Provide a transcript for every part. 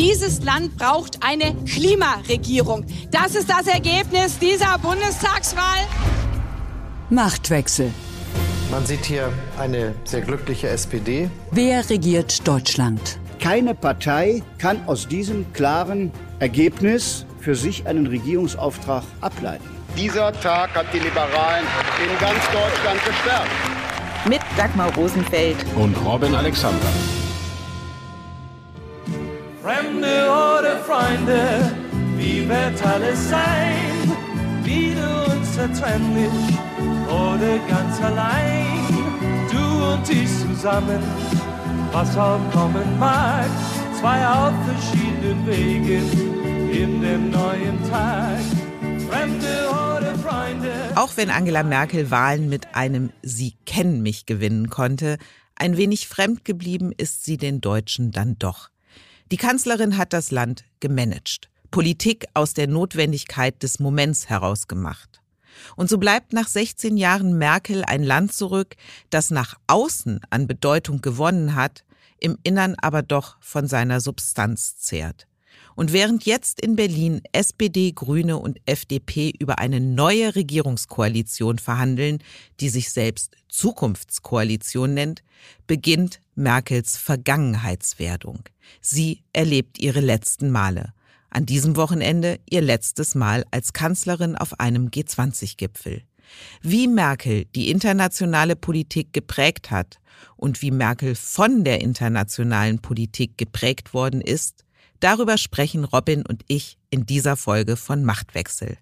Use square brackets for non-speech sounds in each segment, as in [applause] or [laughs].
Dieses Land braucht eine Klimaregierung. Das ist das Ergebnis dieser Bundestagswahl. Machtwechsel. Man sieht hier eine sehr glückliche SPD. Wer regiert Deutschland? Keine Partei kann aus diesem klaren Ergebnis für sich einen Regierungsauftrag ableiten. Dieser Tag hat die Liberalen in ganz Deutschland gestärkt. Mit Dagmar Rosenfeld und Robin Alexander. Fremde oder Freunde, wie wird alles sein? Wie du uns zertrennt oder ganz allein? Du und ich zusammen, was auch kommen mag, zwei auf verschiedenen Wegen in dem neuen Tag. Fremde oder Freunde. Auch wenn Angela Merkel Wahlen mit einem Sie kennen mich gewinnen konnte, ein wenig fremd geblieben ist sie den Deutschen dann doch. Die Kanzlerin hat das Land gemanagt, Politik aus der Notwendigkeit des Moments herausgemacht. Und so bleibt nach 16 Jahren Merkel ein Land zurück, das nach außen an Bedeutung gewonnen hat, im Innern aber doch von seiner Substanz zehrt. Und während jetzt in Berlin SPD, Grüne und FDP über eine neue Regierungskoalition verhandeln, die sich selbst Zukunftskoalition nennt, beginnt Merkels Vergangenheitswerdung. Sie erlebt ihre letzten Male. An diesem Wochenende ihr letztes Mal als Kanzlerin auf einem G20-Gipfel. Wie Merkel die internationale Politik geprägt hat und wie Merkel von der internationalen Politik geprägt worden ist, Darüber sprechen Robin und ich in dieser Folge von Machtwechsel.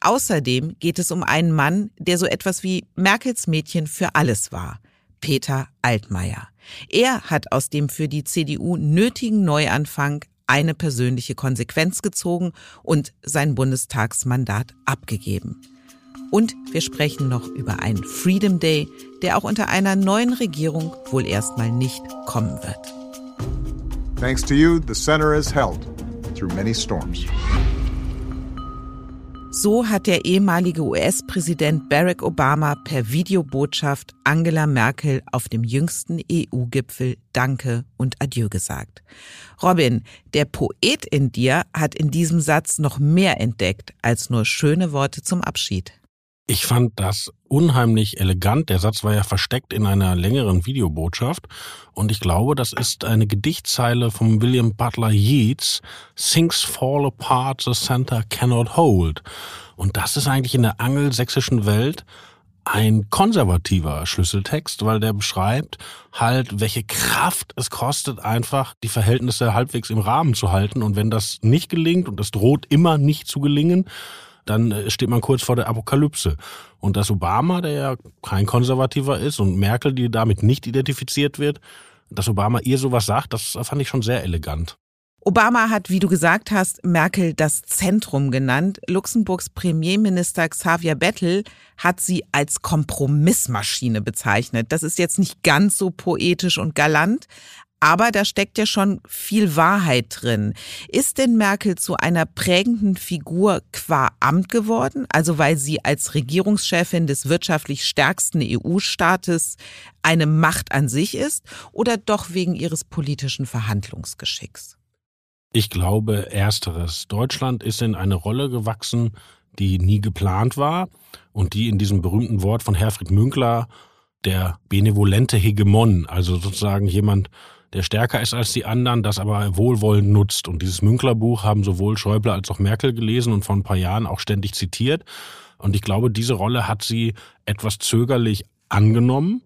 Außerdem geht es um einen Mann, der so etwas wie Merkels Mädchen für alles war. Peter Altmaier. Er hat aus dem für die CDU nötigen Neuanfang eine persönliche Konsequenz gezogen und sein Bundestagsmandat abgegeben. Und wir sprechen noch über einen Freedom Day, der auch unter einer neuen Regierung wohl erstmal nicht kommen wird. Thanks to you, the center has held through many storms. So hat der ehemalige US-Präsident Barack Obama per Videobotschaft Angela Merkel auf dem jüngsten EU-Gipfel Danke und Adieu gesagt. Robin, der Poet in dir hat in diesem Satz noch mehr entdeckt als nur schöne Worte zum Abschied. Ich fand das unheimlich elegant. Der Satz war ja versteckt in einer längeren Videobotschaft. Und ich glaube, das ist eine Gedichtzeile von William Butler Yeats. Things fall apart, the center cannot hold. Und das ist eigentlich in der angelsächsischen Welt ein konservativer Schlüsseltext, weil der beschreibt halt, welche Kraft es kostet, einfach die Verhältnisse halbwegs im Rahmen zu halten. Und wenn das nicht gelingt, und es droht immer nicht zu gelingen, dann äh, steht man kurz vor der Apokalypse. Und dass Obama, der ja kein Konservativer ist, und Merkel, die damit nicht identifiziert wird, dass Obama ihr sowas sagt, das fand ich schon sehr elegant. Obama hat, wie du gesagt hast, Merkel das Zentrum genannt. Luxemburgs Premierminister Xavier Bettel hat sie als Kompromissmaschine bezeichnet. Das ist jetzt nicht ganz so poetisch und galant, aber da steckt ja schon viel Wahrheit drin. Ist denn Merkel zu einer prägenden Figur qua Amt geworden? Also weil sie als Regierungschefin des wirtschaftlich stärksten EU-Staates eine Macht an sich ist oder doch wegen ihres politischen Verhandlungsgeschicks? Ich glaube, ersteres. Deutschland ist in eine Rolle gewachsen, die nie geplant war und die in diesem berühmten Wort von Herfried Münkler der benevolente Hegemon, also sozusagen jemand, der stärker ist als die anderen, das aber wohlwollend nutzt. Und dieses Münkler-Buch haben sowohl Schäuble als auch Merkel gelesen und vor ein paar Jahren auch ständig zitiert. Und ich glaube, diese Rolle hat sie etwas zögerlich angenommen.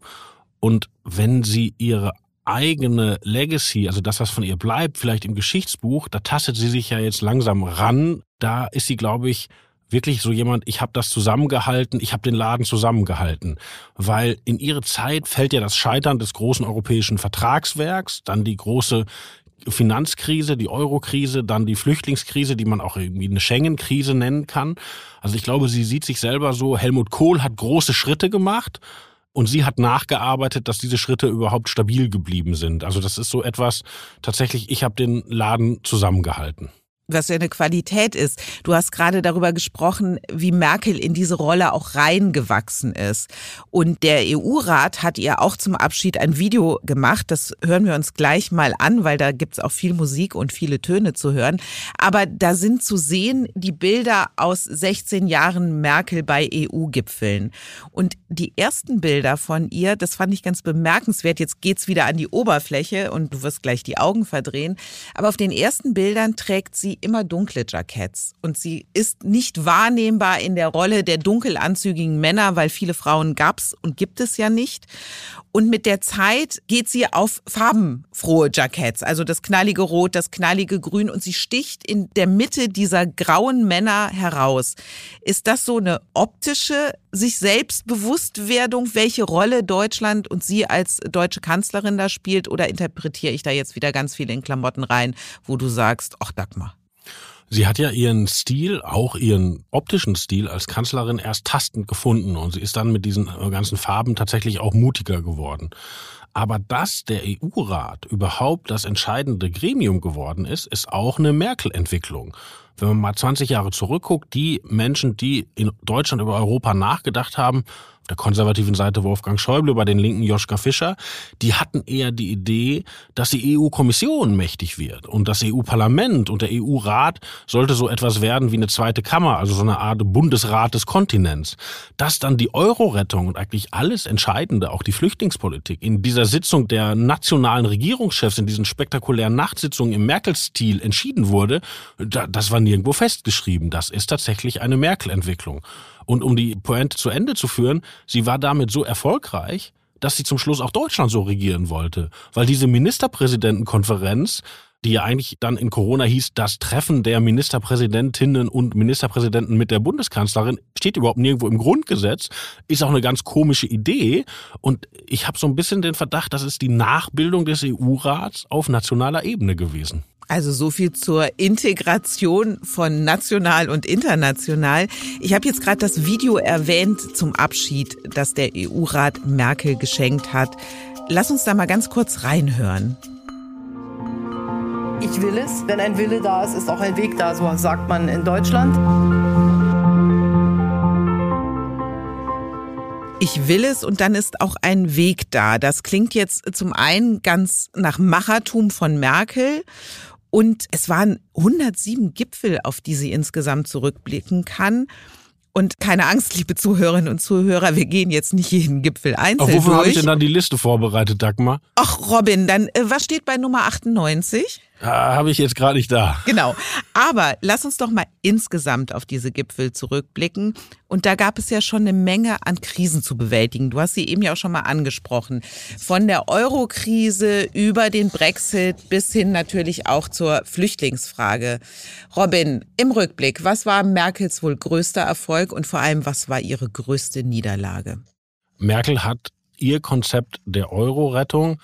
Und wenn sie ihre eigene Legacy, also das, was von ihr bleibt, vielleicht im Geschichtsbuch, da tastet sie sich ja jetzt langsam ran. Da ist sie, glaube ich, wirklich so jemand, ich habe das zusammengehalten, ich habe den Laden zusammengehalten. Weil in ihre Zeit fällt ja das Scheitern des großen europäischen Vertragswerks, dann die große Finanzkrise, die Eurokrise, dann die Flüchtlingskrise, die man auch irgendwie eine Schengen-Krise nennen kann. Also ich glaube, sie sieht sich selber so, Helmut Kohl hat große Schritte gemacht und sie hat nachgearbeitet, dass diese Schritte überhaupt stabil geblieben sind. Also das ist so etwas, tatsächlich, ich habe den Laden zusammengehalten. Was ja eine Qualität ist. Du hast gerade darüber gesprochen, wie Merkel in diese Rolle auch reingewachsen ist. Und der EU-Rat hat ihr auch zum Abschied ein Video gemacht. Das hören wir uns gleich mal an, weil da gibt's auch viel Musik und viele Töne zu hören. Aber da sind zu sehen die Bilder aus 16 Jahren Merkel bei EU-Gipfeln. Und die ersten Bilder von ihr, das fand ich ganz bemerkenswert. Jetzt geht's wieder an die Oberfläche und du wirst gleich die Augen verdrehen. Aber auf den ersten Bildern trägt sie immer dunkle Jacketts und sie ist nicht wahrnehmbar in der Rolle der dunkelanzügigen Männer, weil viele Frauen gab's und gibt es ja nicht. Und mit der Zeit geht sie auf farbenfrohe Jacketts, also das knallige Rot, das knallige Grün und sie sticht in der Mitte dieser grauen Männer heraus. Ist das so eine optische sich Selbstbewusstwerdung, welche Rolle Deutschland und sie als deutsche Kanzlerin da spielt oder interpretiere ich da jetzt wieder ganz viel in Klamotten rein, wo du sagst, ach Dagmar? Sie hat ja ihren Stil, auch ihren optischen Stil als Kanzlerin erst tastend gefunden und sie ist dann mit diesen ganzen Farben tatsächlich auch mutiger geworden. Aber dass der EU-Rat überhaupt das entscheidende Gremium geworden ist, ist auch eine Merkel-Entwicklung. Wenn man mal 20 Jahre zurückguckt, die Menschen, die in Deutschland über Europa nachgedacht haben, der konservativen Seite Wolfgang Schäuble, bei den Linken Joschka Fischer, die hatten eher die Idee, dass die EU-Kommission mächtig wird und das EU-Parlament und der EU-Rat sollte so etwas werden wie eine zweite Kammer, also so eine Art Bundesrat des Kontinents. Dass dann die Euro-Rettung und eigentlich alles Entscheidende, auch die Flüchtlingspolitik, in dieser Sitzung der nationalen Regierungschefs, in diesen spektakulären Nachtsitzungen im Merkel-Stil entschieden wurde, das war nirgendwo festgeschrieben. Das ist tatsächlich eine Merkel-Entwicklung. Und um die Pointe zu Ende zu führen, sie war damit so erfolgreich, dass sie zum Schluss auch Deutschland so regieren wollte. Weil diese Ministerpräsidentenkonferenz, die ja eigentlich dann in Corona hieß, das Treffen der Ministerpräsidentinnen und Ministerpräsidenten mit der Bundeskanzlerin, steht überhaupt nirgendwo im Grundgesetz, ist auch eine ganz komische Idee. Und ich habe so ein bisschen den Verdacht, das ist die Nachbildung des EU-Rats auf nationaler Ebene gewesen. Also so viel zur Integration von national und international. Ich habe jetzt gerade das Video erwähnt zum Abschied, das der EU-Rat Merkel geschenkt hat. Lass uns da mal ganz kurz reinhören. Ich will es. Wenn ein Wille da ist, ist auch ein Weg da, so sagt man in Deutschland. Ich will es und dann ist auch ein Weg da. Das klingt jetzt zum einen ganz nach Machertum von Merkel und es waren 107 Gipfel, auf die sie insgesamt zurückblicken kann. Und keine Angst, liebe Zuhörerinnen und Zuhörer, wir gehen jetzt nicht jeden Gipfel einzeln Ach, wofür habe ich denn dann die Liste vorbereitet, Dagmar? Ach, Robin, dann äh, was steht bei Nummer 98? Habe ich jetzt gerade nicht da. Genau. Aber lass uns doch mal insgesamt auf diese Gipfel zurückblicken. Und da gab es ja schon eine Menge an Krisen zu bewältigen. Du hast sie eben ja auch schon mal angesprochen. Von der Euro-Krise über den Brexit bis hin natürlich auch zur Flüchtlingsfrage. Robin, im Rückblick, was war Merkels wohl größter Erfolg und vor allem, was war ihre größte Niederlage? Merkel hat ihr Konzept der Euro-Rettung,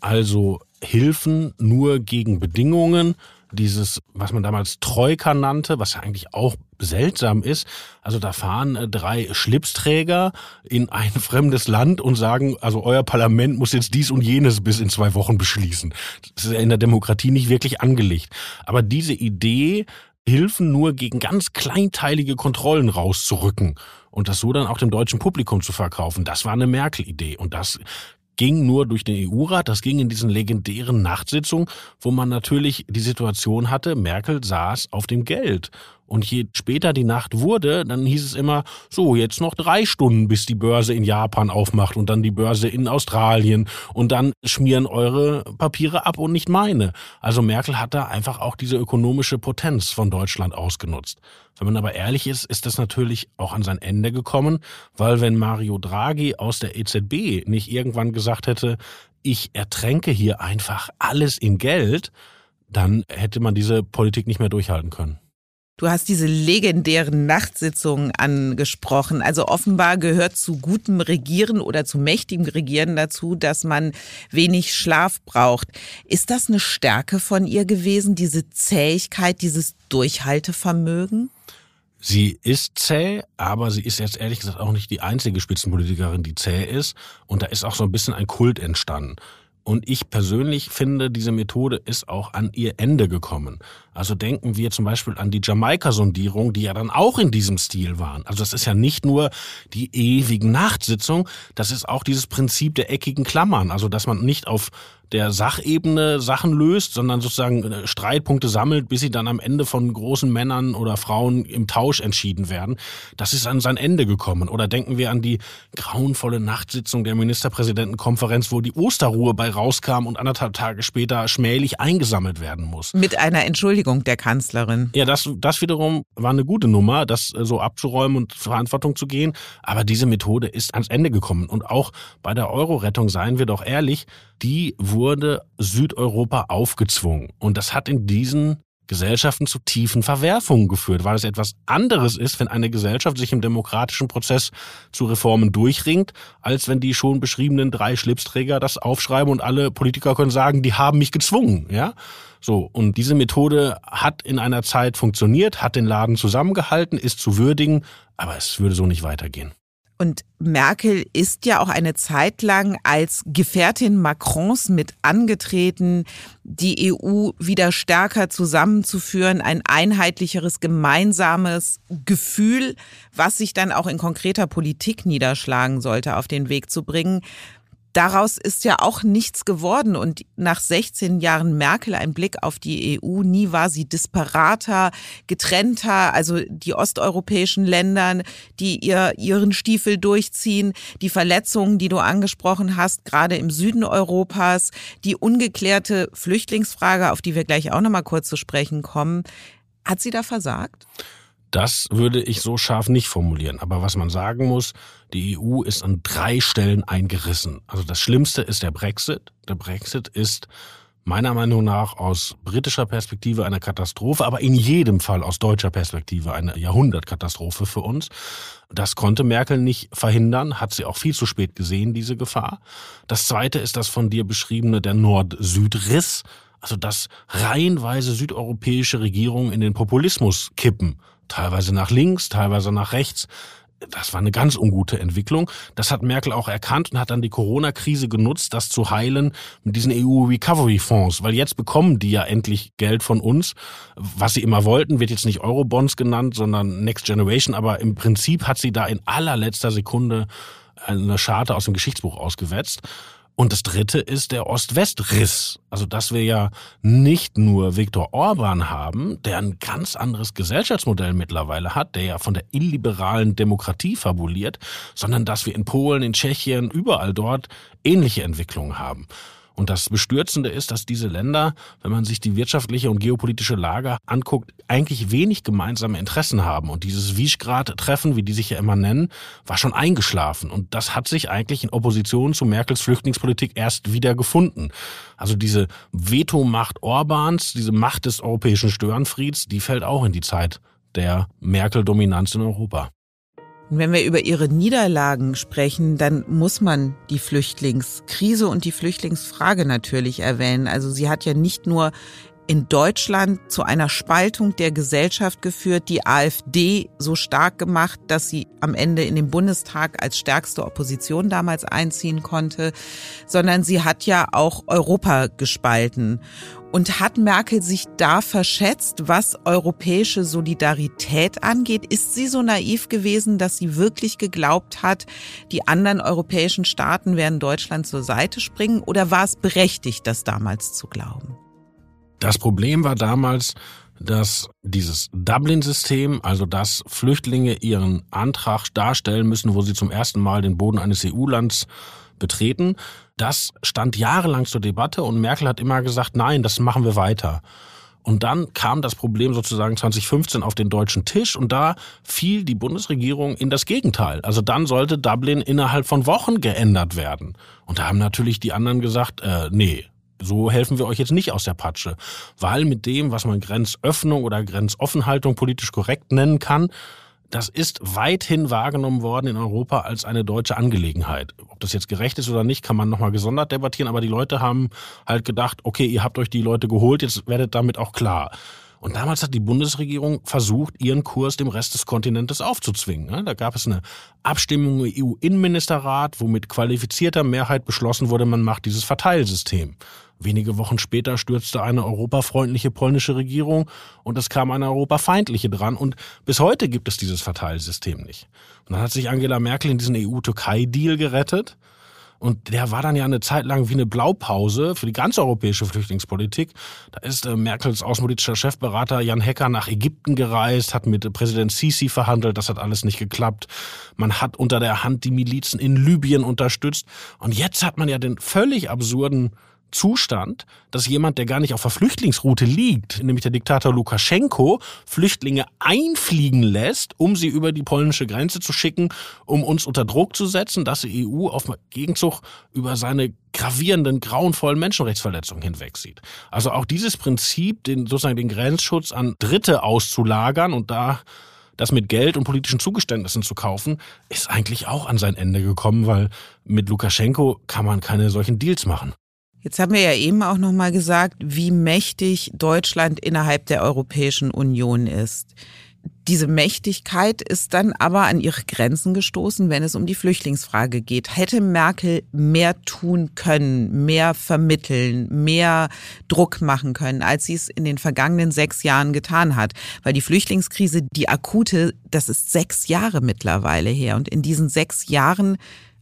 also Hilfen nur gegen Bedingungen, dieses, was man damals Troika nannte, was eigentlich auch seltsam ist. Also da fahren äh, drei Schlipsträger in ein [laughs] fremdes Land und sagen, also euer Parlament muss jetzt dies und jenes bis in zwei Wochen beschließen. Das ist ja in der Demokratie nicht wirklich angelegt. Aber diese Idee, Hilfen nur gegen ganz kleinteilige Kontrollen rauszurücken und das so dann auch dem deutschen Publikum zu verkaufen, das war eine Merkel-Idee. Und das ging nur durch den EU-Rat, das ging in diesen legendären Nachtsitzungen, wo man natürlich die Situation hatte, Merkel saß auf dem Geld. Und je später die Nacht wurde, dann hieß es immer, so, jetzt noch drei Stunden, bis die Börse in Japan aufmacht und dann die Börse in Australien und dann schmieren eure Papiere ab und nicht meine. Also Merkel hat da einfach auch diese ökonomische Potenz von Deutschland ausgenutzt. Wenn man aber ehrlich ist, ist das natürlich auch an sein Ende gekommen, weil wenn Mario Draghi aus der EZB nicht irgendwann gesagt hätte, ich ertränke hier einfach alles in Geld, dann hätte man diese Politik nicht mehr durchhalten können. Du hast diese legendären Nachtsitzungen angesprochen. Also offenbar gehört zu gutem Regieren oder zu mächtigem Regieren dazu, dass man wenig Schlaf braucht. Ist das eine Stärke von ihr gewesen, diese Zähigkeit, dieses Durchhaltevermögen? Sie ist zäh, aber sie ist jetzt ehrlich gesagt auch nicht die einzige Spitzenpolitikerin, die zäh ist. Und da ist auch so ein bisschen ein Kult entstanden. Und ich persönlich finde, diese Methode ist auch an ihr Ende gekommen. Also denken wir zum Beispiel an die Jamaika-Sondierung, die ja dann auch in diesem Stil waren. Also das ist ja nicht nur die ewigen Nachtsitzungen, das ist auch dieses Prinzip der eckigen Klammern. Also dass man nicht auf der Sachebene Sachen löst, sondern sozusagen äh, Streitpunkte sammelt, bis sie dann am Ende von großen Männern oder Frauen im Tausch entschieden werden. Das ist an sein Ende gekommen. Oder denken wir an die grauenvolle Nachtsitzung der Ministerpräsidentenkonferenz, wo die Osterruhe bei rauskam und anderthalb Tage später schmählich eingesammelt werden muss. Mit einer Entschuldigung der Kanzlerin. Ja, das, das wiederum war eine gute Nummer, das äh, so abzuräumen und Verantwortung zu gehen. Aber diese Methode ist ans Ende gekommen. Und auch bei der Euro-Rettung, seien wir doch ehrlich, die wurde Südeuropa aufgezwungen. Und das hat in diesen Gesellschaften zu tiefen Verwerfungen geführt, weil es etwas anderes ist, wenn eine Gesellschaft sich im demokratischen Prozess zu Reformen durchringt, als wenn die schon beschriebenen drei Schlipsträger das aufschreiben und alle Politiker können sagen, die haben mich gezwungen, ja? So. Und diese Methode hat in einer Zeit funktioniert, hat den Laden zusammengehalten, ist zu würdigen, aber es würde so nicht weitergehen. Und Merkel ist ja auch eine Zeit lang als Gefährtin Macrons mit angetreten, die EU wieder stärker zusammenzuführen, ein einheitlicheres, gemeinsames Gefühl, was sich dann auch in konkreter Politik niederschlagen sollte, auf den Weg zu bringen daraus ist ja auch nichts geworden. Und nach 16 Jahren Merkel ein Blick auf die EU, nie war sie disparater, getrennter, also die osteuropäischen Ländern, die ihr ihren Stiefel durchziehen, die Verletzungen, die du angesprochen hast, gerade im Süden Europas, die ungeklärte Flüchtlingsfrage, auf die wir gleich auch nochmal kurz zu sprechen kommen. Hat sie da versagt? Das würde ich so scharf nicht formulieren. Aber was man sagen muss, die EU ist an drei Stellen eingerissen. Also das Schlimmste ist der Brexit. Der Brexit ist meiner Meinung nach aus britischer Perspektive eine Katastrophe, aber in jedem Fall aus deutscher Perspektive eine Jahrhundertkatastrophe für uns. Das konnte Merkel nicht verhindern, hat sie auch viel zu spät gesehen, diese Gefahr. Das zweite ist das von dir beschriebene der Nord-Süd-Riss, also dass reihenweise südeuropäische Regierungen in den Populismus kippen teilweise nach links, teilweise nach rechts. Das war eine ganz ungute Entwicklung. Das hat Merkel auch erkannt und hat dann die Corona-Krise genutzt, das zu heilen mit diesen EU-Recovery-Fonds. Weil jetzt bekommen die ja endlich Geld von uns. Was sie immer wollten, wird jetzt nicht Eurobonds genannt, sondern Next Generation. Aber im Prinzip hat sie da in allerletzter Sekunde eine Scharte aus dem Geschichtsbuch ausgewetzt. Und das dritte ist der Ost-West-Riss. Also, dass wir ja nicht nur Viktor Orban haben, der ein ganz anderes Gesellschaftsmodell mittlerweile hat, der ja von der illiberalen Demokratie fabuliert, sondern dass wir in Polen, in Tschechien, überall dort ähnliche Entwicklungen haben. Und das Bestürzende ist, dass diese Länder, wenn man sich die wirtschaftliche und geopolitische Lage anguckt, eigentlich wenig gemeinsame Interessen haben. Und dieses Visegrad-Treffen, wie die sich ja immer nennen, war schon eingeschlafen. Und das hat sich eigentlich in Opposition zu Merkels Flüchtlingspolitik erst wieder gefunden. Also diese Vetomacht Orbans, diese Macht des europäischen Störenfrieds, die fällt auch in die Zeit der Merkel-Dominanz in Europa. Und wenn wir über ihre Niederlagen sprechen, dann muss man die Flüchtlingskrise und die Flüchtlingsfrage natürlich erwähnen. Also sie hat ja nicht nur in Deutschland zu einer Spaltung der Gesellschaft geführt, die AfD so stark gemacht, dass sie am Ende in den Bundestag als stärkste Opposition damals einziehen konnte, sondern sie hat ja auch Europa gespalten. Und hat Merkel sich da verschätzt, was europäische Solidarität angeht? Ist sie so naiv gewesen, dass sie wirklich geglaubt hat, die anderen europäischen Staaten werden Deutschland zur Seite springen? Oder war es berechtigt, das damals zu glauben? Das Problem war damals, dass dieses Dublin-System, also dass Flüchtlinge ihren Antrag darstellen müssen, wo sie zum ersten Mal den Boden eines EU-Lands betreten, das stand jahrelang zur Debatte und Merkel hat immer gesagt, nein, das machen wir weiter. Und dann kam das Problem sozusagen 2015 auf den deutschen Tisch und da fiel die Bundesregierung in das Gegenteil. Also dann sollte Dublin innerhalb von Wochen geändert werden. Und da haben natürlich die anderen gesagt, äh, nee, so helfen wir euch jetzt nicht aus der Patsche. Weil mit dem, was man Grenzöffnung oder Grenzoffenhaltung politisch korrekt nennen kann, das ist weithin wahrgenommen worden in Europa als eine deutsche Angelegenheit. Ob das jetzt gerecht ist oder nicht, kann man nochmal gesondert debattieren, aber die Leute haben halt gedacht, okay, ihr habt euch die Leute geholt, jetzt werdet damit auch klar. Und damals hat die Bundesregierung versucht, ihren Kurs dem Rest des Kontinentes aufzuzwingen. Da gab es eine Abstimmung im EU-Innenministerrat, wo mit qualifizierter Mehrheit beschlossen wurde, man macht dieses Verteilsystem. Wenige Wochen später stürzte eine europafreundliche polnische Regierung und es kam eine europafeindliche dran und bis heute gibt es dieses Verteilsystem nicht. Und dann hat sich Angela Merkel in diesen EU-Türkei-Deal gerettet und der war dann ja eine Zeit lang wie eine Blaupause für die ganze europäische Flüchtlingspolitik. Da ist äh, Merkels außenpolitischer Chefberater Jan Hecker nach Ägypten gereist, hat mit Präsident Sisi verhandelt, das hat alles nicht geklappt. Man hat unter der Hand die Milizen in Libyen unterstützt. Und jetzt hat man ja den völlig absurden Zustand, dass jemand, der gar nicht auf der Flüchtlingsroute liegt, nämlich der Diktator Lukaschenko, Flüchtlinge einfliegen lässt, um sie über die polnische Grenze zu schicken, um uns unter Druck zu setzen, dass die EU auf Gegenzug über seine gravierenden, grauenvollen Menschenrechtsverletzungen hinwegsieht. Also auch dieses Prinzip, den, sozusagen den Grenzschutz an Dritte auszulagern und da das mit Geld und politischen Zugeständnissen zu kaufen, ist eigentlich auch an sein Ende gekommen, weil mit Lukaschenko kann man keine solchen Deals machen. Jetzt haben wir ja eben auch noch mal gesagt, wie mächtig Deutschland innerhalb der Europäischen Union ist. Diese Mächtigkeit ist dann aber an ihre Grenzen gestoßen, wenn es um die Flüchtlingsfrage geht. Hätte Merkel mehr tun können, mehr vermitteln, mehr Druck machen können, als sie es in den vergangenen sechs Jahren getan hat? Weil die Flüchtlingskrise, die akute, das ist sechs Jahre mittlerweile her. Und in diesen sechs Jahren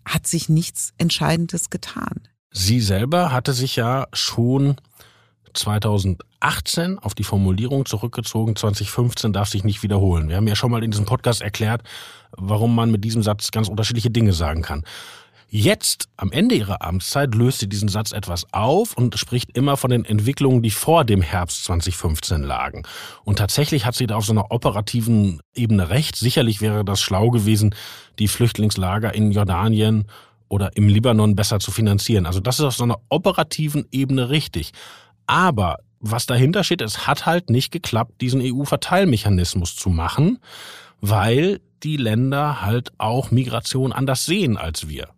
hat sich nichts Entscheidendes getan. Sie selber hatte sich ja schon 2018 auf die Formulierung zurückgezogen, 2015 darf sich nicht wiederholen. Wir haben ja schon mal in diesem Podcast erklärt, warum man mit diesem Satz ganz unterschiedliche Dinge sagen kann. Jetzt, am Ende ihrer Amtszeit, löst sie diesen Satz etwas auf und spricht immer von den Entwicklungen, die vor dem Herbst 2015 lagen. Und tatsächlich hat sie da auf so einer operativen Ebene recht. Sicherlich wäre das schlau gewesen, die Flüchtlingslager in Jordanien oder im Libanon besser zu finanzieren. Also das ist auf so einer operativen Ebene richtig. Aber was dahinter steht, es hat halt nicht geklappt, diesen EU-Verteilmechanismus zu machen, weil die Länder halt auch Migration anders sehen als wir.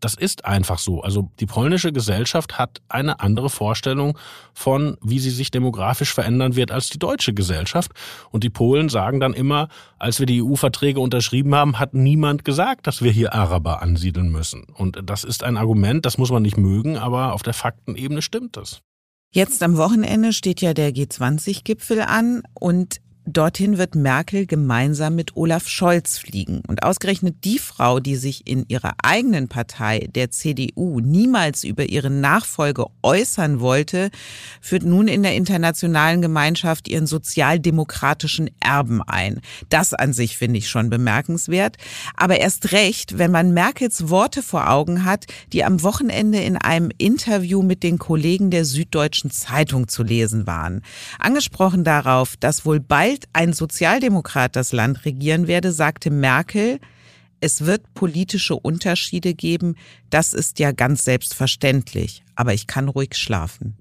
Das ist einfach so. Also die polnische Gesellschaft hat eine andere Vorstellung von, wie sie sich demografisch verändern wird als die deutsche Gesellschaft. Und die Polen sagen dann immer, als wir die EU-Verträge unterschrieben haben, hat niemand gesagt, dass wir hier Araber ansiedeln müssen. Und das ist ein Argument, das muss man nicht mögen, aber auf der Faktenebene stimmt es. Jetzt am Wochenende steht ja der G20-Gipfel an und Dorthin wird Merkel gemeinsam mit Olaf Scholz fliegen. Und ausgerechnet die Frau, die sich in ihrer eigenen Partei, der CDU, niemals über ihre Nachfolge äußern wollte, führt nun in der internationalen Gemeinschaft ihren sozialdemokratischen Erben ein. Das an sich finde ich schon bemerkenswert. Aber erst recht, wenn man Merkels Worte vor Augen hat, die am Wochenende in einem Interview mit den Kollegen der Süddeutschen Zeitung zu lesen waren. Angesprochen darauf, dass wohl bald bald ein Sozialdemokrat das Land regieren werde, sagte Merkel, es wird politische Unterschiede geben, das ist ja ganz selbstverständlich, aber ich kann ruhig schlafen.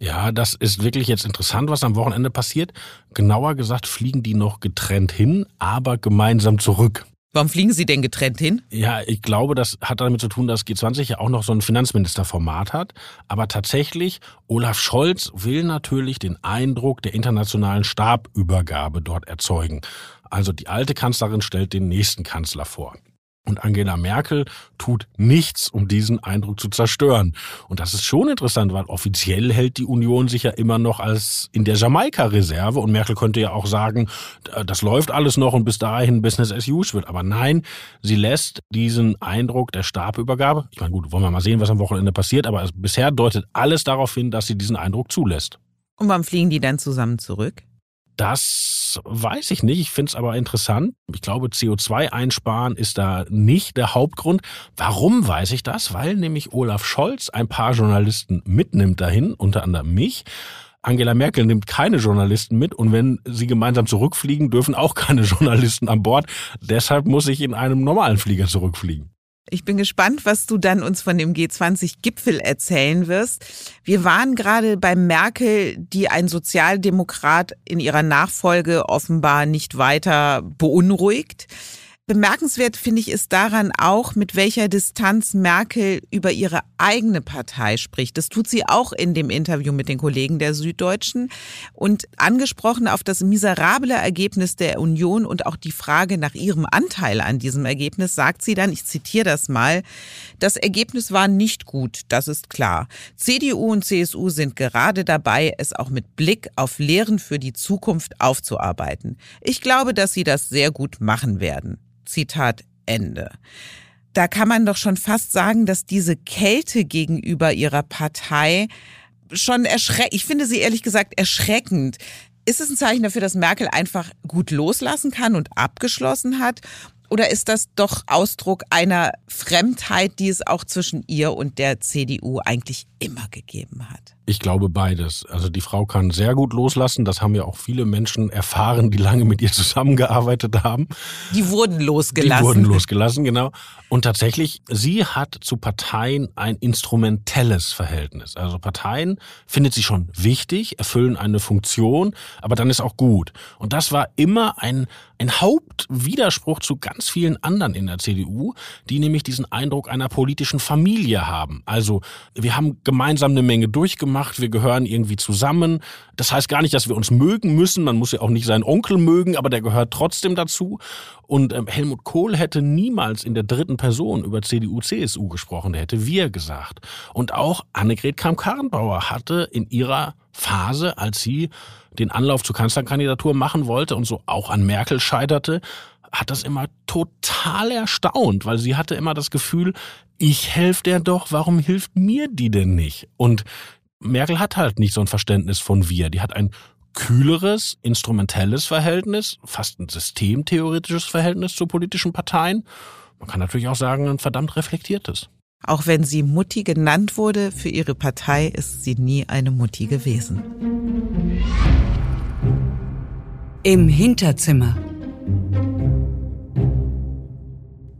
Ja, das ist wirklich jetzt interessant, was am Wochenende passiert. Genauer gesagt fliegen die noch getrennt hin, aber gemeinsam zurück. Warum fliegen Sie denn getrennt hin? Ja, ich glaube, das hat damit zu tun, dass G20 ja auch noch so ein Finanzministerformat hat. Aber tatsächlich, Olaf Scholz will natürlich den Eindruck der internationalen Stabübergabe dort erzeugen. Also die alte Kanzlerin stellt den nächsten Kanzler vor. Und Angela Merkel tut nichts, um diesen Eindruck zu zerstören. Und das ist schon interessant, weil offiziell hält die Union sich ja immer noch als in der Jamaika-Reserve. Und Merkel könnte ja auch sagen, das läuft alles noch und bis dahin Business as usual. Aber nein, sie lässt diesen Eindruck der Stabübergabe, ich meine, gut, wollen wir mal sehen, was am Wochenende passiert, aber bisher deutet alles darauf hin, dass sie diesen Eindruck zulässt. Und wann fliegen die dann zusammen zurück? Das weiß ich nicht. Ich finde es aber interessant. Ich glaube, CO2 einsparen ist da nicht der Hauptgrund. Warum weiß ich das? Weil nämlich Olaf Scholz ein paar Journalisten mitnimmt dahin, unter anderem mich. Angela Merkel nimmt keine Journalisten mit und wenn sie gemeinsam zurückfliegen, dürfen auch [laughs] keine Journalisten an Bord. Deshalb muss ich in einem normalen Flieger zurückfliegen. Ich bin gespannt, was du dann uns von dem G20-Gipfel erzählen wirst. Wir waren gerade bei Merkel, die ein Sozialdemokrat in ihrer Nachfolge offenbar nicht weiter beunruhigt. Bemerkenswert finde ich ist daran auch, mit welcher Distanz Merkel über ihre eigene Partei spricht. Das tut sie auch in dem Interview mit den Kollegen der Süddeutschen. Und angesprochen auf das miserable Ergebnis der Union und auch die Frage nach ihrem Anteil an diesem Ergebnis, sagt sie dann, ich zitiere das mal, das Ergebnis war nicht gut, das ist klar. CDU und CSU sind gerade dabei, es auch mit Blick auf Lehren für die Zukunft aufzuarbeiten. Ich glaube, dass sie das sehr gut machen werden. Zitat Ende. Da kann man doch schon fast sagen, dass diese Kälte gegenüber ihrer Partei schon erschreckend, ich finde sie ehrlich gesagt erschreckend. Ist es ein Zeichen dafür, dass Merkel einfach gut loslassen kann und abgeschlossen hat? Oder ist das doch Ausdruck einer Fremdheit, die es auch zwischen ihr und der CDU eigentlich immer gegeben hat? Ich glaube beides. Also die Frau kann sehr gut loslassen. Das haben ja auch viele Menschen erfahren, die lange mit ihr zusammengearbeitet haben. Die wurden losgelassen. Die wurden losgelassen, genau. Und tatsächlich, sie hat zu Parteien ein instrumentelles Verhältnis. Also Parteien findet sie schon wichtig, erfüllen eine Funktion, aber dann ist auch gut. Und das war immer ein, ein Hauptwiderspruch zu ganz vielen anderen in der CDU, die nämlich diesen Eindruck einer politischen Familie haben. Also wir haben gemeinsam eine Menge durchgemacht gemacht, wir gehören irgendwie zusammen. Das heißt gar nicht, dass wir uns mögen müssen, man muss ja auch nicht seinen Onkel mögen, aber der gehört trotzdem dazu. Und ähm, Helmut Kohl hätte niemals in der dritten Person über CDU, CSU gesprochen, der hätte wir gesagt. Und auch Annegret Kramp-Karrenbauer hatte in ihrer Phase, als sie den Anlauf zur Kanzlerkandidatur machen wollte und so auch an Merkel scheiterte, hat das immer total erstaunt, weil sie hatte immer das Gefühl, ich helfe der doch, warum hilft mir die denn nicht? Und Merkel hat halt nicht so ein Verständnis von wir. Die hat ein kühleres, instrumentelles Verhältnis, fast ein systemtheoretisches Verhältnis zu politischen Parteien. Man kann natürlich auch sagen, ein verdammt reflektiertes. Auch wenn sie Mutti genannt wurde, für ihre Partei ist sie nie eine Mutti gewesen. Im Hinterzimmer.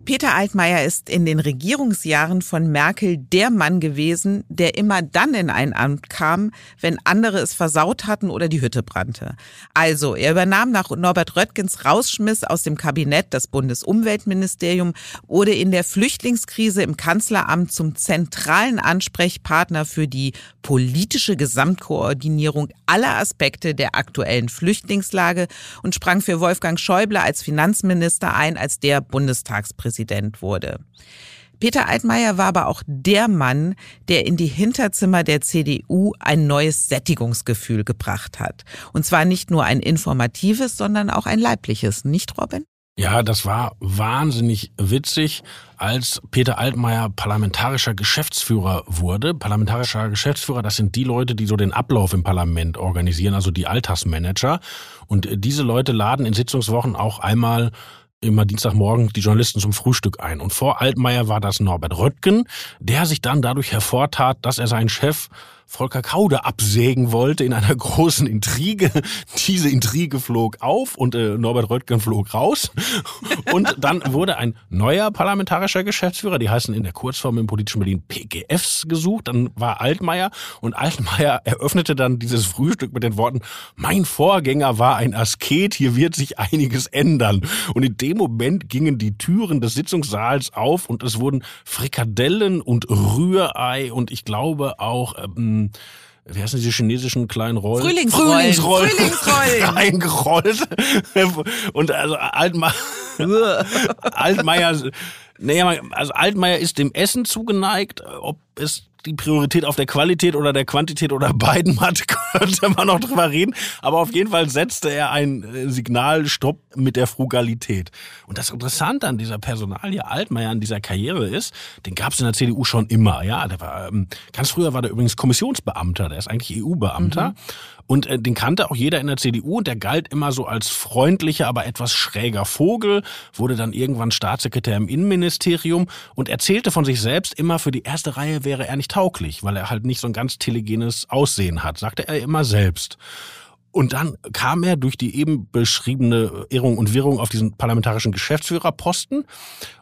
Peter Altmaier ist in den Regierungsjahren von Merkel der Mann gewesen, der immer dann in ein Amt kam, wenn andere es versaut hatten oder die Hütte brannte. Also, er übernahm nach Norbert Röttgens Rausschmiss aus dem Kabinett das Bundesumweltministerium, wurde in der Flüchtlingskrise im Kanzleramt zum zentralen Ansprechpartner für die politische Gesamtkoordinierung aller Aspekte der aktuellen Flüchtlingslage und sprang für Wolfgang Schäuble als Finanzminister ein als der Bundestagspräsident. Bundespräsident wurde. Peter Altmaier war aber auch der Mann, der in die Hinterzimmer der CDU ein neues Sättigungsgefühl gebracht hat. Und zwar nicht nur ein informatives, sondern auch ein leibliches, nicht Robin? Ja, das war wahnsinnig witzig, als Peter Altmaier parlamentarischer Geschäftsführer wurde. Parlamentarischer Geschäftsführer, das sind die Leute, die so den Ablauf im Parlament organisieren, also die Alltagsmanager. Und diese Leute laden in Sitzungswochen auch einmal immer Dienstagmorgen die Journalisten zum Frühstück ein. Und vor Altmaier war das Norbert Röttgen, der sich dann dadurch hervortat, dass er seinen Chef Volker Kauder absägen wollte in einer [laughs] großen Intrige. Diese Intrige flog auf und äh, Norbert Röttgen flog raus. [laughs] Und dann wurde ein neuer parlamentarischer Geschäftsführer, die heißen in der Kurzform im politischen Berlin PGFs gesucht. Dann war Altmaier und Altmaier eröffnete dann dieses Frühstück mit den Worten, mein Vorgänger war ein Asket, hier wird sich einiges ändern. Und in dem Moment gingen die Türen des Sitzungssaals auf und es wurden Frikadellen und Rührei und ich glaube auch ähm, wie heißen diese chinesischen kleinen Rollen? Frühlingsrollen. Frühlingsrollen. Frühlingsrollen. [laughs] reingerollt. Und also Altmaier, [laughs] Altmaier, naja, also Altmaier ist dem Essen zugeneigt, ob es die Priorität auf der Qualität oder der Quantität oder [laughs] beiden hat, könnte man noch drüber reden. Aber auf jeden Fall setzte er ein äh, Signal Stopp mit der Frugalität. Und das Interessante an dieser Personalie Altmaier, an dieser Karriere ist, den gab es in der CDU schon immer. Ja, der war, ähm, ganz früher war der übrigens Kommissionsbeamter, der ist eigentlich EU-Beamter. Mhm. Und äh, den kannte auch jeder in der CDU und der galt immer so als freundlicher, aber etwas schräger Vogel, wurde dann irgendwann Staatssekretär im Innenministerium und erzählte von sich selbst immer, für die erste Reihe wäre er nicht tauglich, weil er halt nicht so ein ganz telegenes Aussehen hat, sagte er immer selbst. Und dann kam er durch die eben beschriebene Irrung und Wirrung auf diesen parlamentarischen Geschäftsführerposten.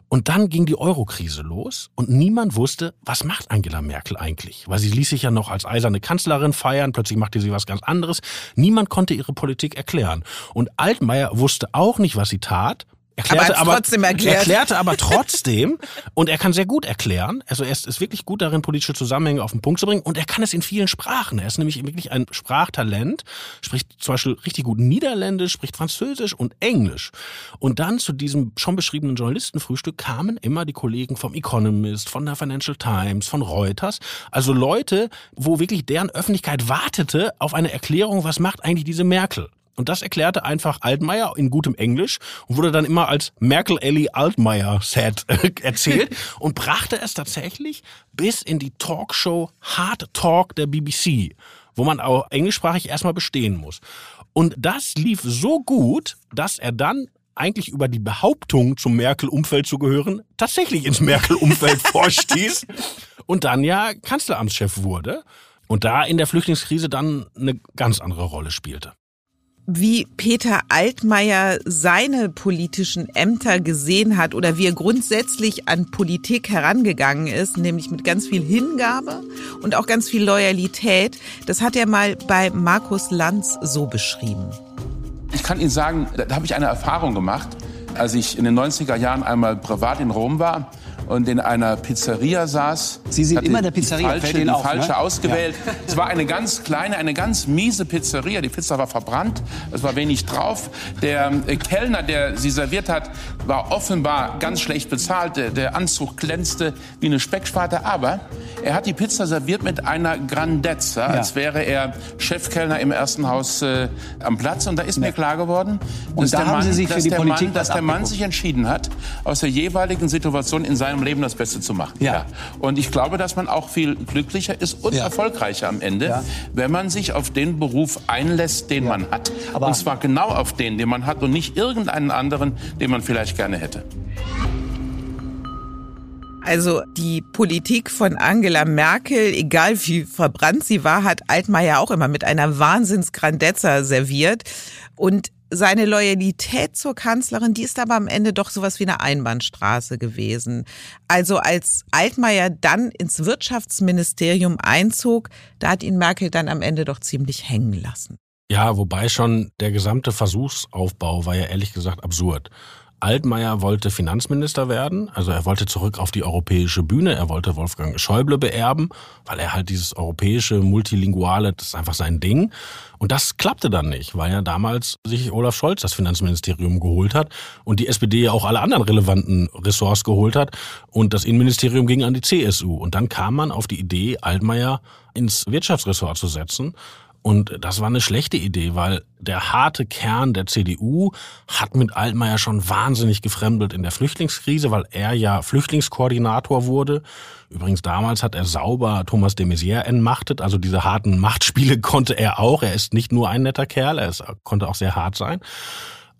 Und dann ging die Eurokrise los und niemand wusste, was macht Angela Merkel eigentlich? Weil sie ließ sich ja noch als eiserne Kanzlerin feiern, plötzlich machte sie was ganz anderes. Niemand konnte ihre Politik erklären. Und Altmaier wusste auch nicht, was sie tat, Erklärte aber, aber, trotzdem erklärt. erklärte aber [laughs] trotzdem, und er kann sehr gut erklären, also er ist, ist wirklich gut darin, politische Zusammenhänge auf den Punkt zu bringen und er kann es in vielen Sprachen. Er ist nämlich wirklich ein Sprachtalent, spricht zum Beispiel richtig gut Niederländisch, spricht Französisch und Englisch. Und dann zu diesem schon beschriebenen Journalistenfrühstück kamen immer die Kollegen vom Economist, von der Financial Times, von Reuters, also Leute, wo wirklich deren Öffentlichkeit wartete auf eine Erklärung, was macht eigentlich diese Merkel. Und das erklärte einfach Altmaier in gutem Englisch und wurde dann immer als Merkel Ellie Altmaier Set erzählt [laughs] und brachte es tatsächlich bis in die Talkshow Hard Talk der BBC, wo man auch englischsprachig erstmal bestehen muss. Und das lief so gut, dass er dann eigentlich über die Behauptung, zum Merkel-Umfeld zu gehören, tatsächlich ins Merkel-Umfeld [laughs] vorstieß und dann ja Kanzleramtschef wurde und da in der Flüchtlingskrise dann eine ganz andere Rolle spielte wie Peter Altmaier seine politischen Ämter gesehen hat oder wie er grundsätzlich an Politik herangegangen ist, nämlich mit ganz viel Hingabe und auch ganz viel Loyalität, das hat er mal bei Markus Lanz so beschrieben. Ich kann Ihnen sagen, da habe ich eine Erfahrung gemacht, als ich in den 90er Jahren einmal privat in Rom war und in einer Pizzeria saß. Sie sind immer in der Pizzeria, die falsche, die auf, falsche ne? ausgewählt. Ja. Es war eine ganz kleine, eine ganz miese Pizzeria. Die Pizza war verbrannt, es war wenig drauf. Der äh, Kellner, der sie serviert hat, war offenbar ganz schlecht bezahlt. Der, der Anzug glänzte wie eine Specksparte, aber er hat die Pizza serviert mit einer Grandezza, ja. als wäre er Chefkellner im ersten Haus äh, am Platz. Und da ist ja. mir klar geworden, dass, da der, Mann, dass der Mann, dass der Mann sich entschieden hat, aus der jeweiligen Situation in seinem Leben das Beste zu machen. Ja. ja. Und ich glaube, dass man auch viel glücklicher ist und ja. erfolgreicher am Ende, ja. wenn man sich auf den Beruf einlässt, den man hat. Aber und zwar genau auf den, den man hat und nicht irgendeinen anderen, den man vielleicht gerne hätte. Also die Politik von Angela Merkel, egal wie verbrannt sie war, hat Altmaier auch immer mit einer Wahnsinnsgrandezza serviert. Und seine Loyalität zur Kanzlerin, die ist aber am Ende doch sowas wie eine Einbahnstraße gewesen. Also als Altmaier dann ins Wirtschaftsministerium einzog, da hat ihn Merkel dann am Ende doch ziemlich hängen lassen. Ja, wobei schon der gesamte Versuchsaufbau war ja ehrlich gesagt absurd. Altmaier wollte Finanzminister werden, also er wollte zurück auf die europäische Bühne, er wollte Wolfgang Schäuble beerben, weil er halt dieses europäische, multilinguale, das ist einfach sein Ding. Und das klappte dann nicht, weil ja damals sich Olaf Scholz das Finanzministerium geholt hat und die SPD ja auch alle anderen relevanten Ressorts geholt hat und das Innenministerium ging an die CSU. Und dann kam man auf die Idee, Altmaier ins Wirtschaftsressort zu setzen. Und das war eine schlechte Idee, weil der harte Kern der CDU hat mit Altmaier schon wahnsinnig gefremdelt in der Flüchtlingskrise, weil er ja Flüchtlingskoordinator wurde. Übrigens damals hat er sauber Thomas de Maizière entmachtet, also diese harten Machtspiele [laughs] konnte er auch. Er ist nicht nur ein netter Kerl, er ist, konnte auch sehr hart sein.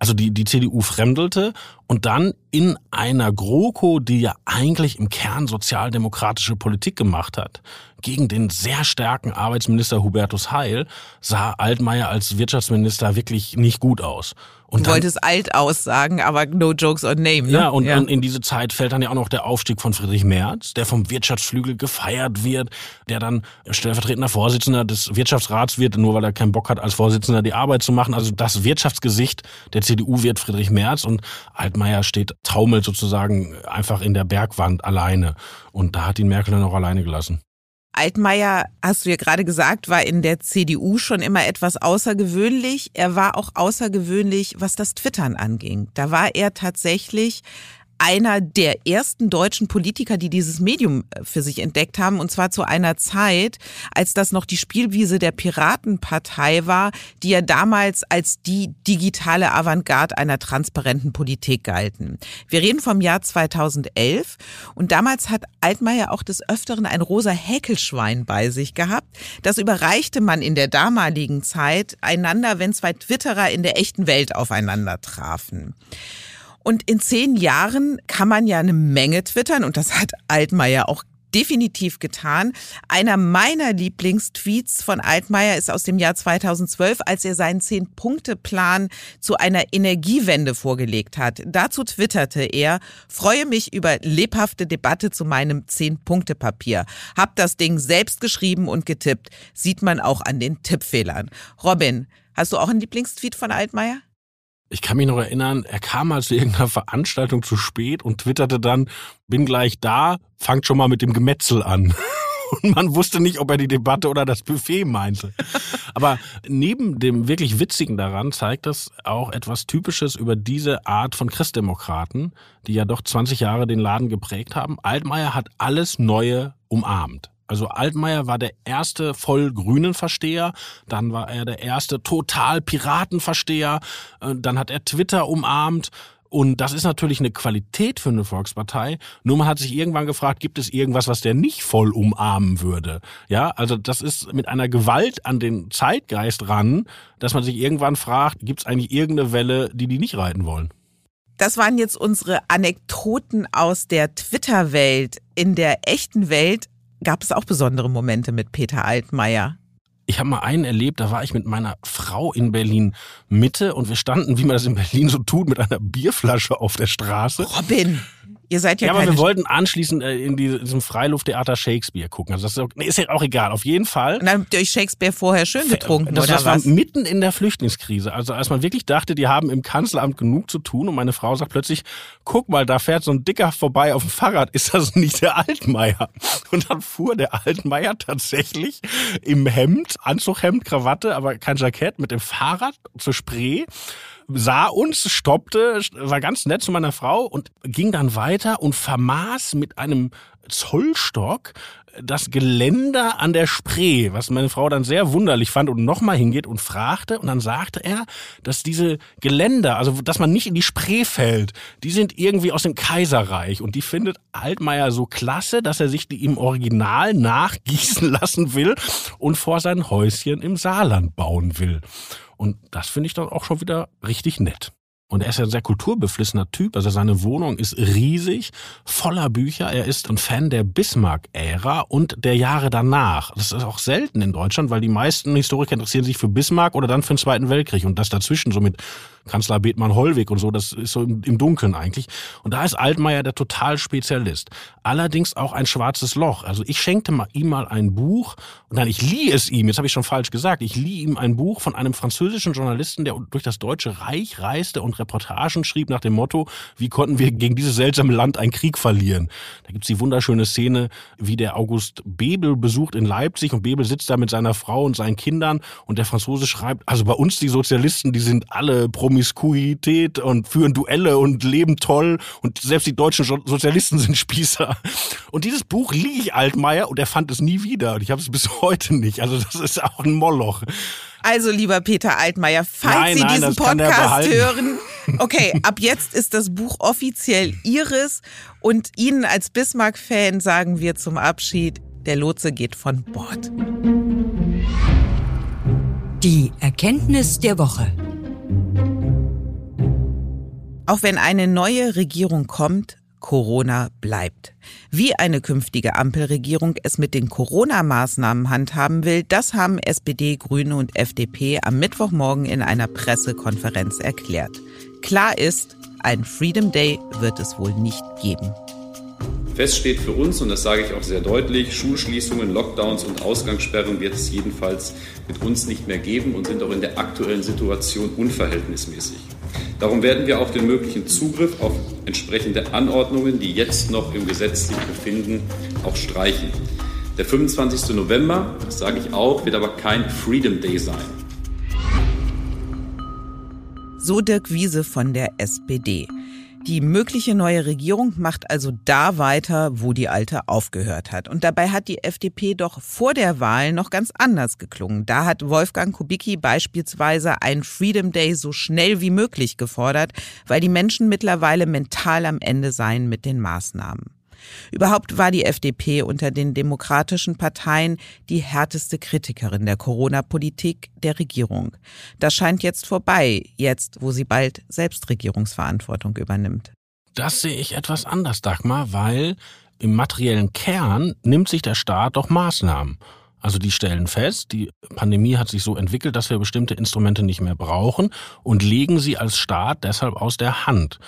Also die, die CDU fremdelte und dann in einer GroKo, die ja eigentlich im Kern sozialdemokratische Politik gemacht hat, gegen den sehr starken Arbeitsminister Hubertus Heil, sah Altmaier als Wirtschaftsminister wirklich nicht gut aus. Und du wolltest alt aussagen, aber no jokes on name. Ne? Ja, und, ja. in diese Zeit fällt dann ja auch noch der Aufstieg von Friedrich Merz, der vom Wirtschaftsflügel gefeiert wird, der dann stellvertretender Vorsitzender des Wirtschaftsrats wird, nur weil er keinen Bock hat, als Vorsitzender die Arbeit zu machen. Also das Wirtschaftsgesicht der CDU wird Friedrich Merz und Altmaier steht, taumelt sozusagen einfach in der Bergwand alleine. Und da hat ihn Merkel dann auch alleine gelassen. Altmaier, hast du ja gerade gesagt, war in der CDU schon immer etwas außergewöhnlich. Er war auch außergewöhnlich, was das Twittern anging. Da war er tatsächlich einer der ersten deutschen Politiker, die dieses Medium äh, für sich entdeckt haben, und zwar zu einer Zeit, als das noch die Spielwiese der Piratenpartei war, die ja damals als die digitale Avantgarde einer transparenten Politik galten. Wir reden vom Jahr 2011 und damals hat Altmaier auch des Öfteren ein rosa Häkelschwein bei sich gehabt. Das überreichte man in der damaligen Zeit einander, wenn zwei Twitterer in der echten Welt aufeinander trafen. Und in zehn Jahren kann man ja eine Menge twittern und das hat Altmaier auch definitiv getan. Einer meiner Lieblingstweets von Altmaier ist aus dem Jahr 2012, als er seinen Zehn-Punkte-Plan zu einer Energiewende vorgelegt hat. Dazu twitterte er, freue mich über lebhafte Debatte zu meinem Zehn-Punkte-Papier. Hab das Ding selbst geschrieben und getippt. Sieht man auch an den Tippfehlern. Robin, hast du auch einen Lieblingstweet von Altmaier? Ich kann mich noch erinnern, er kam mal zu irgendeiner Veranstaltung zu spät und twitterte dann, bin gleich da, fangt schon mal mit dem Gemetzel an. [laughs] Und man wusste nicht, ob er die Debatte oder das Buffet meinte. Aber neben dem wirklich Witzigen daran zeigt das auch etwas Typisches über diese Art von Christdemokraten, die ja doch 20 Jahre den Laden geprägt haben. Altmaier hat alles Neue umarmt. Also Altmaier war der erste voll grünen Versteher, dann war er der erste total Piratenversteher, äh, dann hat er Twitter umarmt. Und das ist natürlich eine Qualität für eine Volkspartei. Nur man hat sich irgendwann gefragt, gibt es irgendwas, was der nicht voll umarmen würde? Ja, also das ist mit einer Gewalt an den Zeitgeist ran, dass man sich irgendwann fragt, gibt es eigentlich irgendeine Welle, die die nicht reiten wollen? Das waren jetzt unsere Anekdoten aus der Twitter-Welt. In der echten Welt gab es auch besondere Momente mit Peter Altmaier. Ich habe mal einen erlebt, da war ich mit meiner Frau in Berlin Mitte und wir standen, wie man das in Berlin so tut, mit einer Bierflasche auf der Straße. Robin, Ihr seid ja, ja aber wir wollten anschließend äh, in diesem Freilufttheater Shakespeare gucken. Also das ist, nee, ist ja auch egal. Auf jeden Fall. Und dann habt ihr euch Shakespeare vorher schön getrunken das, oder das was? war mitten in der Flüchtlingskrise. Also als man wirklich dachte, die haben im Kanzleramt genug zu tun und meine Frau sagt plötzlich, guck mal, da fährt so ein Dicker vorbei auf dem Fahrrad. Ist das nicht der Altmaier? Und dann fuhr der Altmaier tatsächlich im Hemd, Anzughemd, Krawatte, aber kein Jackett, mit dem Fahrrad zur Spree sah uns, stoppte, war ganz nett zu meiner Frau und ging dann weiter und vermaß mit einem Zollstock das Geländer an der Spree, was meine Frau dann sehr wunderlich fand und nochmal hingeht und fragte. Und dann sagte er, dass diese Geländer, also dass man nicht in die Spree fällt, die sind irgendwie aus dem Kaiserreich. Und die findet Altmaier so klasse, dass er sich die im Original nachgießen [laughs] lassen will und vor sein Häuschen im Saarland bauen will. Und das finde ich dann auch schon wieder richtig nett. Und er ist ja ein sehr kulturbeflissener Typ. Also seine Wohnung ist riesig, voller Bücher. Er ist ein Fan der Bismarck-Ära und der Jahre danach. Das ist auch selten in Deutschland, weil die meisten Historiker interessieren sich für Bismarck oder dann für den Zweiten Weltkrieg. Und das dazwischen, so mit Kanzler Bethmann Hollweg und so, das ist so im, im Dunkeln eigentlich. Und da ist Altmaier der Totalspezialist. Allerdings auch ein schwarzes Loch. Also ich schenkte mal, ihm mal ein Buch und dann, ich lieh es ihm, jetzt habe ich schon falsch gesagt, ich lieh ihm ein Buch von einem französischen Journalisten, der durch das Deutsche Reich reiste und Reportagen schrieb nach dem Motto, wie konnten wir gegen dieses seltsame Land einen Krieg verlieren? Da gibt's die wunderschöne Szene, wie der August Bebel besucht in Leipzig und Bebel sitzt da mit seiner Frau und seinen Kindern und der Franzose schreibt, also bei uns die Sozialisten, die sind alle Promiskuität und führen Duelle und leben toll und selbst die deutschen Sozialisten sind Spießer. Und dieses Buch lieh ich Altmaier und er fand es nie wieder und ich habe es bis heute nicht. Also das ist auch ein Moloch. Also, lieber Peter Altmaier, falls Nein, Sie nein, diesen Podcast hören, okay, ab jetzt ist das Buch offiziell Ihres und Ihnen als Bismarck-Fan sagen wir zum Abschied, der Lotse geht von Bord. Die Erkenntnis der Woche. Auch wenn eine neue Regierung kommt, Corona bleibt. Wie eine künftige Ampelregierung es mit den Corona-Maßnahmen handhaben will, das haben SPD, Grüne und FDP am Mittwochmorgen in einer Pressekonferenz erklärt. Klar ist, ein Freedom Day wird es wohl nicht geben. Fest steht für uns, und das sage ich auch sehr deutlich, Schulschließungen, Lockdowns und Ausgangssperren wird es jedenfalls mit uns nicht mehr geben und sind auch in der aktuellen Situation unverhältnismäßig. Darum werden wir auch den möglichen Zugriff auf entsprechende Anordnungen, die jetzt noch im Gesetz sich befinden, auch streichen. Der 25. November, das sage ich auch, wird aber kein Freedom Day sein. So Dirk Wiese von der SPD. Die mögliche neue Regierung macht also da weiter, wo die alte aufgehört hat. Und dabei hat die FDP doch vor der Wahl noch ganz anders geklungen. Da hat Wolfgang Kubicki beispielsweise einen Freedom Day so schnell wie möglich gefordert, weil die Menschen mittlerweile mental am Ende seien mit den Maßnahmen. Überhaupt war die FDP unter den demokratischen Parteien die härteste Kritikerin der Corona-Politik der Regierung. Das scheint jetzt vorbei, jetzt wo sie bald Selbstregierungsverantwortung übernimmt. Das sehe ich etwas anders, Dagmar, weil im materiellen Kern nimmt sich der Staat doch Maßnahmen. Also die stellen fest, die Pandemie hat sich so entwickelt, dass wir bestimmte Instrumente nicht mehr brauchen und legen sie als Staat deshalb aus der Hand.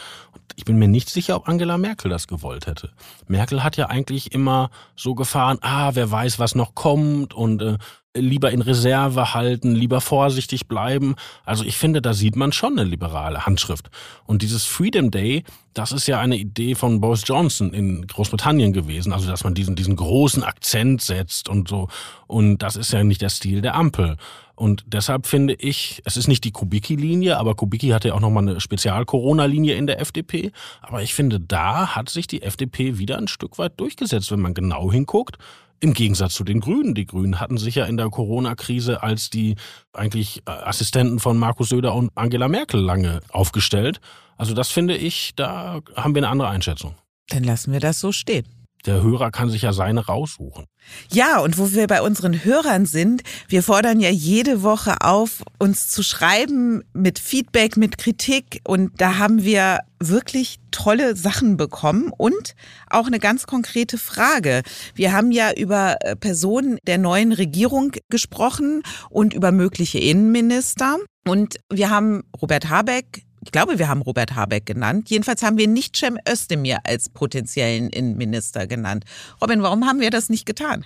Ich bin mir nicht sicher, ob Angela Merkel das gewollt hätte. Merkel hat ja eigentlich immer so gefahren, ah, wer weiß, was noch kommt und äh, lieber in Reserve halten, lieber vorsichtig bleiben. Also ich finde, da sieht man schon eine liberale Handschrift. Und dieses Freedom Day, das ist ja eine Idee von Boris Johnson in Großbritannien gewesen, also dass man diesen, diesen großen Akzent setzt und so. Und das ist ja nicht der Stil der Ampel. Und deshalb finde ich, es ist nicht die Kubicki-Linie, aber Kubicki hatte ja auch nochmal eine Spezial-Corona-Linie in der FDP. Aber ich finde, da hat sich die FDP wieder ein Stück weit durchgesetzt, wenn man genau hinguckt. Im Gegensatz zu den Grünen. Die Grünen hatten sich ja in der Corona-Krise als die eigentlich Assistenten von Markus Söder und Angela Merkel lange aufgestellt. Also das finde ich, da haben wir eine andere Einschätzung. Dann lassen wir das so stehen. Der Hörer kann sich ja seine raussuchen. Ja, und wo wir bei unseren Hörern sind, wir fordern ja jede Woche auf, uns zu schreiben mit Feedback, mit Kritik. Und da haben wir wirklich tolle Sachen bekommen und auch eine ganz konkrete Frage. Wir haben ja über äh, Personen der neuen Regierung gesprochen und über mögliche Innenminister. Und wir haben Robert Habeck, ich glaube, wir haben Robert Habeck genannt. Jedenfalls haben wir nicht Cem Özdemir als potenziellen Innenminister genannt. Robin, warum haben wir das nicht getan?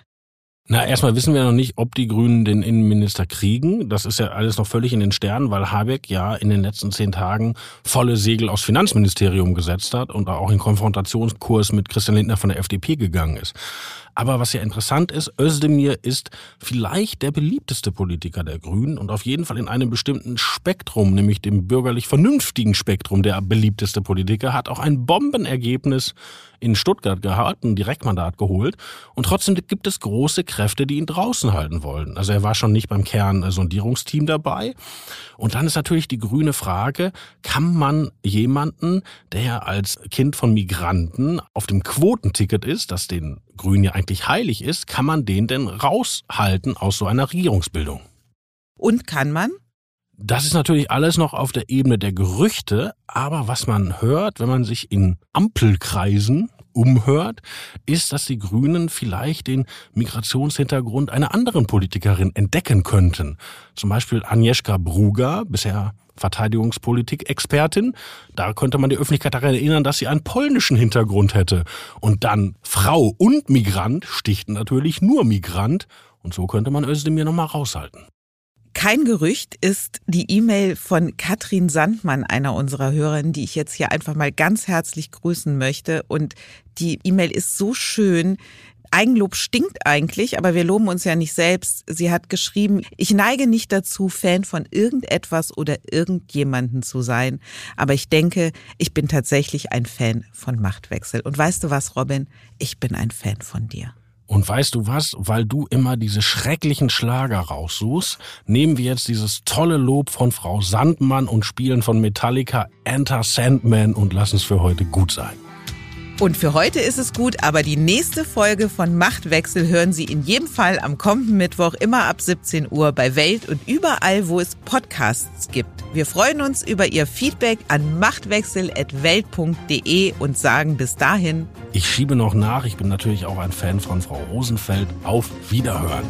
Na, erstmal wissen wir noch nicht, ob die Grünen den Innenminister kriegen. Das ist ja alles noch völlig in den Sternen, weil Habeck ja in den letzten zehn Tagen volle Segel aufs Finanzministerium gesetzt hat und auch in Konfrontationskurs mit Christian Lindner von der FDP gegangen ist. Aber was ja interessant ist, Özdemir ist vielleicht der beliebteste Politiker der Grünen und auf jeden Fall in einem bestimmten Spektrum, nämlich dem bürgerlich vernünftigen Spektrum der beliebteste Politiker, hat auch ein Bombenergebnis in Stuttgart gehabt, ein Direktmandat geholt. Und trotzdem gibt es große Kräfte, die ihn draußen halten wollen. Also er war schon nicht beim Kernsondierungsteam dabei. Und dann ist natürlich die grüne Frage, kann man jemanden, der als Kind von Migranten auf dem Quotenticket ist, das den Grünen ja eigentlich heilig ist, kann man den denn raushalten aus so einer Regierungsbildung? Und kann man? Das ist natürlich alles noch auf der Ebene der Gerüchte, aber was man hört, wenn man sich in Ampelkreisen umhört, ist, dass die Grünen vielleicht den Migrationshintergrund einer anderen Politikerin entdecken könnten. Zum Beispiel Agnieszka Bruger, bisher Verteidigungspolitik-Expertin. Da könnte man die Öffentlichkeit daran erinnern, dass sie einen polnischen Hintergrund hätte. Und dann Frau und Migrant sticht natürlich nur Migrant. Und so könnte man Özdemir nochmal raushalten. Kein Gerücht ist die E-Mail von Katrin Sandmann, einer unserer Hörerinnen, die ich jetzt hier einfach mal ganz herzlich grüßen möchte. Und die E-Mail ist so schön. Eigenlob stinkt eigentlich, aber wir loben uns ja nicht selbst. Sie hat geschrieben, ich neige nicht dazu, Fan von irgendetwas oder irgendjemanden zu sein, aber ich denke, ich bin tatsächlich ein Fan von Machtwechsel. Und weißt du was, Robin? Ich bin ein Fan von dir. Und weißt du was? Weil du immer diese schrecklichen Schlager raussuchst, nehmen wir jetzt dieses tolle Lob von Frau Sandmann und spielen von Metallica Enter Sandman und lassen es für heute gut sein. Und für heute ist es gut, aber die nächste Folge von Machtwechsel hören Sie in jedem Fall am kommenden Mittwoch immer ab 17 Uhr bei Welt und überall, wo es Podcasts gibt. Wir freuen uns über Ihr Feedback an machtwechsel.welt.de und sagen bis dahin. Ich schiebe noch nach, ich bin natürlich auch ein Fan von Frau Rosenfeld. Auf Wiederhören.